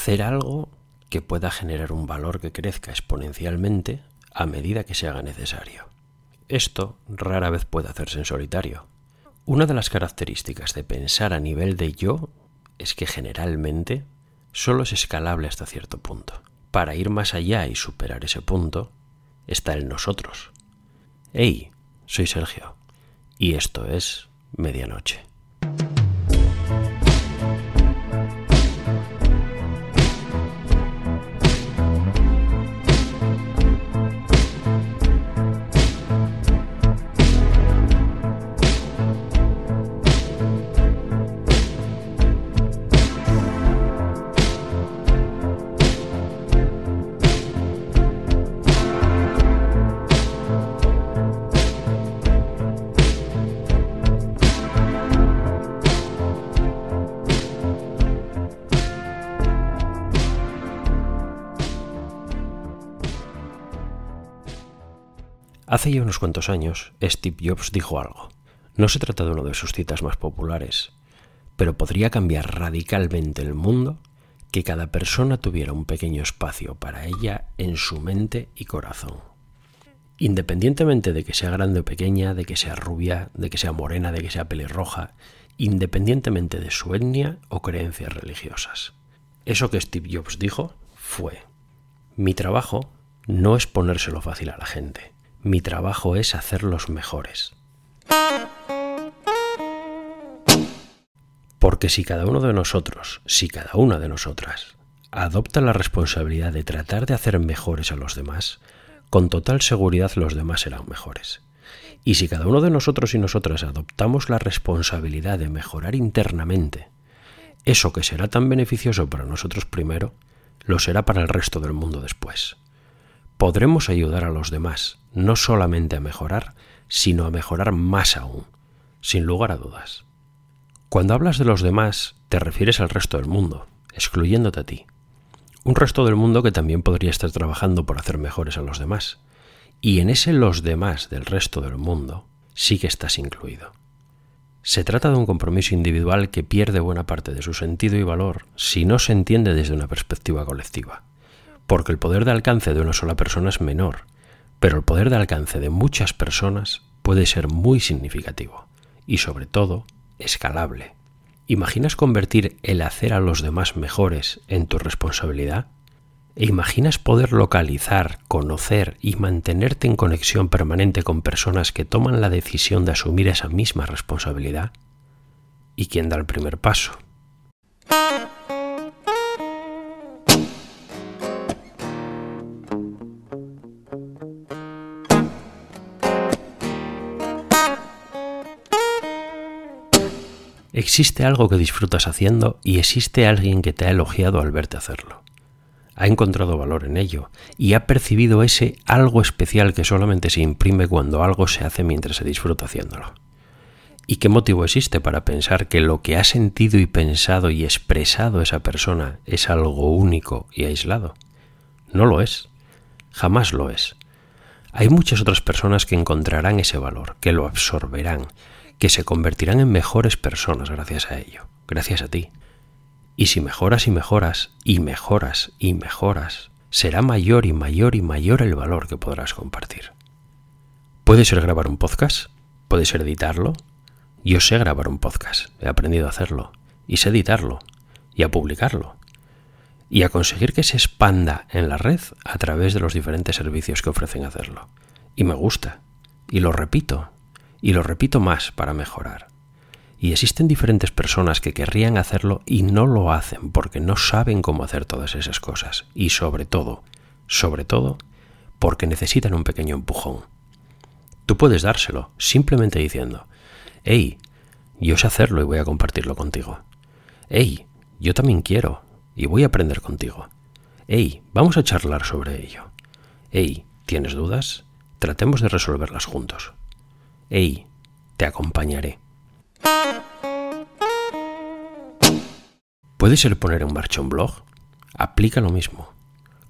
hacer algo que pueda generar un valor que crezca exponencialmente a medida que se haga necesario. Esto rara vez puede hacerse en solitario. Una de las características de pensar a nivel de yo es que generalmente solo es escalable hasta cierto punto. Para ir más allá y superar ese punto está el nosotros. Hey, soy Sergio y esto es Medianoche. Hace ya unos cuantos años, Steve Jobs dijo algo. No se trata de uno de sus citas más populares, pero podría cambiar radicalmente el mundo que cada persona tuviera un pequeño espacio para ella en su mente y corazón. Independientemente de que sea grande o pequeña, de que sea rubia, de que sea morena, de que sea pelirroja, independientemente de su etnia o creencias religiosas. Eso que Steve Jobs dijo fue, mi trabajo no es ponérselo fácil a la gente, mi trabajo es hacerlos mejores. Porque si cada uno de nosotros, si cada una de nosotras, adopta la responsabilidad de tratar de hacer mejores a los demás, con total seguridad los demás serán mejores. Y si cada uno de nosotros y nosotras adoptamos la responsabilidad de mejorar internamente, eso que será tan beneficioso para nosotros primero, lo será para el resto del mundo después podremos ayudar a los demás no solamente a mejorar, sino a mejorar más aún, sin lugar a dudas. Cuando hablas de los demás, te refieres al resto del mundo, excluyéndote a ti. Un resto del mundo que también podría estar trabajando por hacer mejores a los demás. Y en ese los demás del resto del mundo sí que estás incluido. Se trata de un compromiso individual que pierde buena parte de su sentido y valor si no se entiende desde una perspectiva colectiva porque el poder de alcance de una sola persona es menor, pero el poder de alcance de muchas personas puede ser muy significativo y sobre todo escalable. ¿Imaginas convertir el hacer a los demás mejores en tu responsabilidad? ¿E imaginas poder localizar, conocer y mantenerte en conexión permanente con personas que toman la decisión de asumir esa misma responsabilidad? ¿Y quién da el primer paso? Existe algo que disfrutas haciendo y existe alguien que te ha elogiado al verte hacerlo. Ha encontrado valor en ello y ha percibido ese algo especial que solamente se imprime cuando algo se hace mientras se disfruta haciéndolo. ¿Y qué motivo existe para pensar que lo que ha sentido y pensado y expresado esa persona es algo único y aislado? No lo es. Jamás lo es. Hay muchas otras personas que encontrarán ese valor, que lo absorberán, que se convertirán en mejores personas gracias a ello, gracias a ti. Y si mejoras y mejoras y mejoras y mejoras, será mayor y mayor y mayor el valor que podrás compartir. Puede ser grabar un podcast, puede ser editarlo. Yo sé grabar un podcast, he aprendido a hacerlo, y sé editarlo, y a publicarlo, y a conseguir que se expanda en la red a través de los diferentes servicios que ofrecen hacerlo. Y me gusta, y lo repito, y lo repito más para mejorar. Y existen diferentes personas que querrían hacerlo y no lo hacen porque no saben cómo hacer todas esas cosas. Y sobre todo, sobre todo, porque necesitan un pequeño empujón. Tú puedes dárselo simplemente diciendo, hey, yo sé hacerlo y voy a compartirlo contigo. Hey, yo también quiero y voy a aprender contigo. Hey, vamos a charlar sobre ello. Hey, ¿tienes dudas? Tratemos de resolverlas juntos. Hey, te acompañaré. ¿Puede ser poner en marcha un blog? Aplica lo mismo.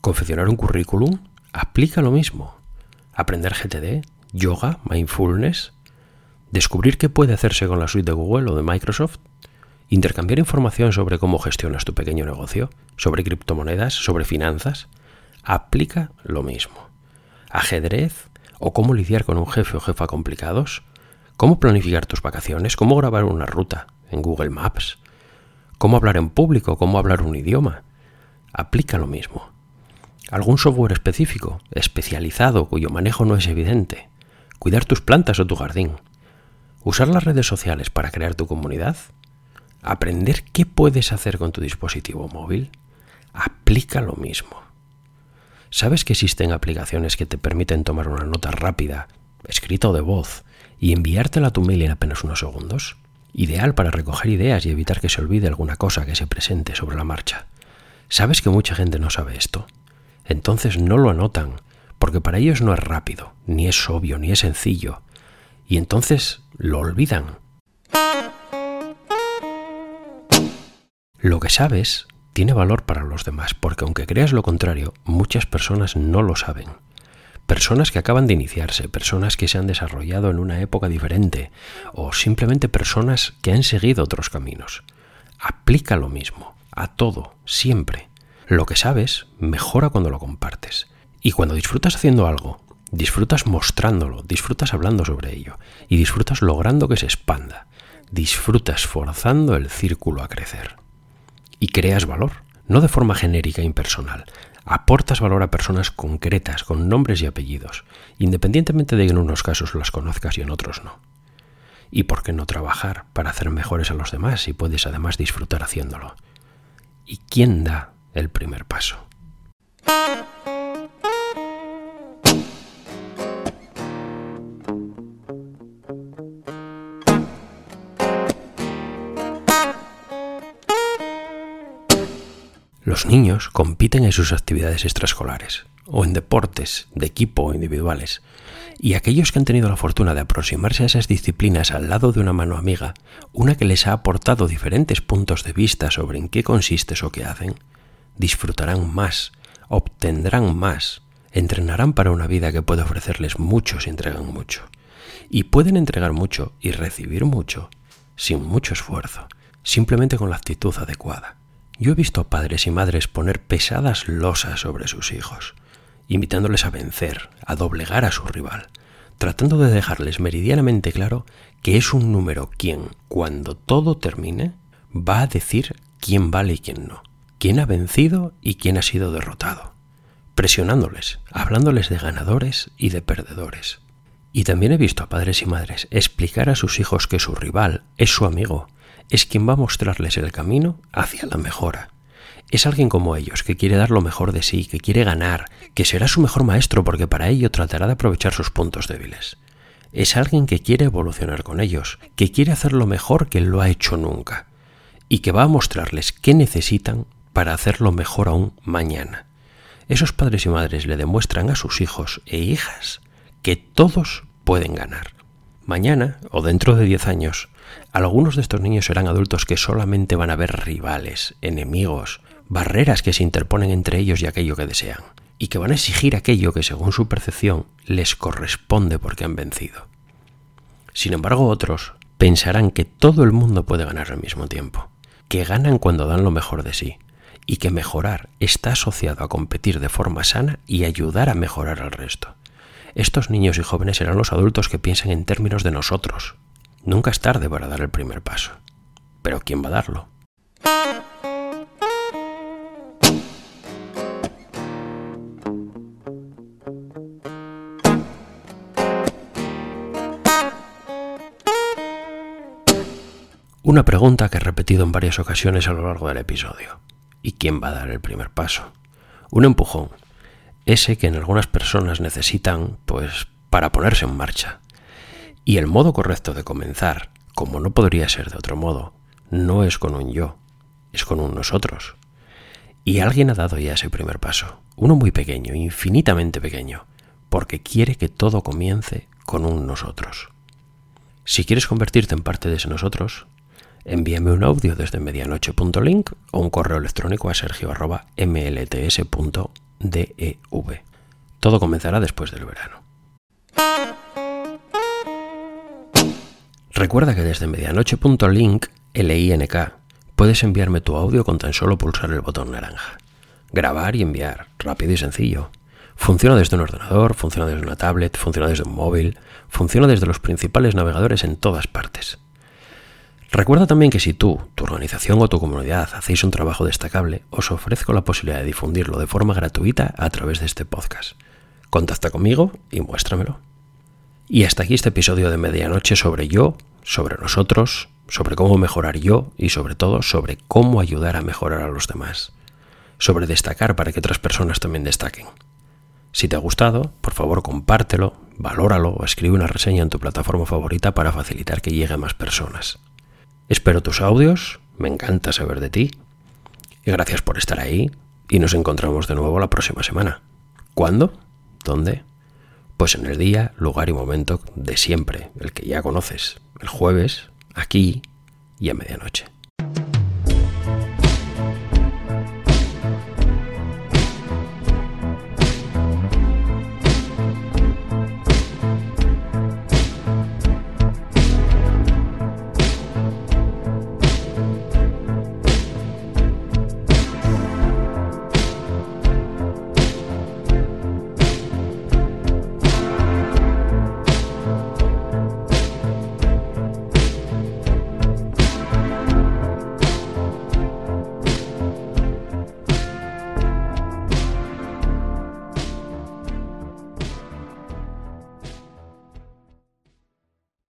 ¿Confeccionar un currículum? Aplica lo mismo. ¿Aprender GTD? ¿Yoga? ¿Mindfulness? ¿Descubrir qué puede hacerse con la suite de Google o de Microsoft? intercambiar información sobre cómo gestionas tu pequeño negocio, sobre criptomonedas, sobre finanzas, aplica lo mismo. Ajedrez o cómo lidiar con un jefe o jefa complicados, cómo planificar tus vacaciones, cómo grabar una ruta en Google Maps, cómo hablar en público, cómo hablar un idioma, aplica lo mismo. Algún software específico, especializado, cuyo manejo no es evidente, cuidar tus plantas o tu jardín, usar las redes sociales para crear tu comunidad, aprender qué puedes hacer con tu dispositivo móvil, aplica lo mismo. ¿Sabes que existen aplicaciones que te permiten tomar una nota rápida, escrita o de voz, y enviártela a tu mail en apenas unos segundos? Ideal para recoger ideas y evitar que se olvide alguna cosa que se presente sobre la marcha. ¿Sabes que mucha gente no sabe esto? Entonces no lo anotan, porque para ellos no es rápido, ni es obvio, ni es sencillo, y entonces lo olvidan. Lo que sabes tiene valor para los demás, porque aunque creas lo contrario, muchas personas no lo saben. Personas que acaban de iniciarse, personas que se han desarrollado en una época diferente, o simplemente personas que han seguido otros caminos. Aplica lo mismo, a todo, siempre. Lo que sabes mejora cuando lo compartes. Y cuando disfrutas haciendo algo, disfrutas mostrándolo, disfrutas hablando sobre ello, y disfrutas logrando que se expanda, disfrutas forzando el círculo a crecer y creas valor, no de forma genérica e impersonal. Aportas valor a personas concretas, con nombres y apellidos, independientemente de que en unos casos las conozcas y en otros no. ¿Y por qué no trabajar para hacer mejores a los demás si puedes además disfrutar haciéndolo? ¿Y quién da el primer paso? Los niños compiten en sus actividades extraescolares, o en deportes, de equipo o individuales, y aquellos que han tenido la fortuna de aproximarse a esas disciplinas al lado de una mano amiga, una que les ha aportado diferentes puntos de vista sobre en qué consiste eso que hacen, disfrutarán más, obtendrán más, entrenarán para una vida que puede ofrecerles mucho si entregan mucho. Y pueden entregar mucho y recibir mucho sin mucho esfuerzo, simplemente con la actitud adecuada. Yo he visto padres y madres poner pesadas losas sobre sus hijos, invitándoles a vencer, a doblegar a su rival, tratando de dejarles meridianamente claro que es un número quien, cuando todo termine, va a decir quién vale y quién no, quién ha vencido y quién ha sido derrotado, presionándoles, hablándoles de ganadores y de perdedores. Y también he visto a padres y madres explicar a sus hijos que su rival es su amigo es quien va a mostrarles el camino hacia la mejora. Es alguien como ellos, que quiere dar lo mejor de sí, que quiere ganar, que será su mejor maestro porque para ello tratará de aprovechar sus puntos débiles. Es alguien que quiere evolucionar con ellos, que quiere hacer lo mejor que lo ha hecho nunca, y que va a mostrarles qué necesitan para hacerlo mejor aún mañana. Esos padres y madres le demuestran a sus hijos e hijas que todos pueden ganar. Mañana o dentro de diez años algunos de estos niños serán adultos que solamente van a ver rivales, enemigos, barreras que se interponen entre ellos y aquello que desean, y que van a exigir aquello que según su percepción les corresponde porque han vencido. Sin embargo, otros pensarán que todo el mundo puede ganar al mismo tiempo, que ganan cuando dan lo mejor de sí, y que mejorar está asociado a competir de forma sana y ayudar a mejorar al resto. Estos niños y jóvenes serán los adultos que piensan en términos de nosotros, Nunca es tarde para dar el primer paso. Pero ¿quién va a darlo? Una pregunta que he repetido en varias ocasiones a lo largo del episodio. ¿Y quién va a dar el primer paso? Un empujón. Ese que en algunas personas necesitan, pues, para ponerse en marcha. Y el modo correcto de comenzar, como no podría ser de otro modo, no es con un yo, es con un nosotros. Y alguien ha dado ya ese primer paso, uno muy pequeño, infinitamente pequeño, porque quiere que todo comience con un nosotros. Si quieres convertirte en parte de ese nosotros, envíame un audio desde medianoche.link o un correo electrónico a sergio.mlts.dev. Todo comenzará después del verano. Recuerda que desde medianoche.link, L-I-N-K, puedes enviarme tu audio con tan solo pulsar el botón naranja. Grabar y enviar, rápido y sencillo. Funciona desde un ordenador, funciona desde una tablet, funciona desde un móvil, funciona desde los principales navegadores en todas partes. Recuerda también que si tú, organización o tu comunidad hacéis un trabajo destacable, os ofrezco la posibilidad de difundirlo de forma gratuita a través de este podcast. Contacta conmigo y muéstramelo. Y hasta aquí este episodio de medianoche sobre yo, sobre nosotros, sobre cómo mejorar yo y sobre todo sobre cómo ayudar a mejorar a los demás. Sobre destacar para que otras personas también destaquen. Si te ha gustado, por favor compártelo, valóralo o escribe una reseña en tu plataforma favorita para facilitar que llegue a más personas. Espero tus audios, me encanta saber de ti. Y gracias por estar ahí y nos encontramos de nuevo la próxima semana. ¿Cuándo? ¿Dónde? Pues en el día, lugar y momento de siempre, el que ya conoces, el jueves, aquí y a medianoche.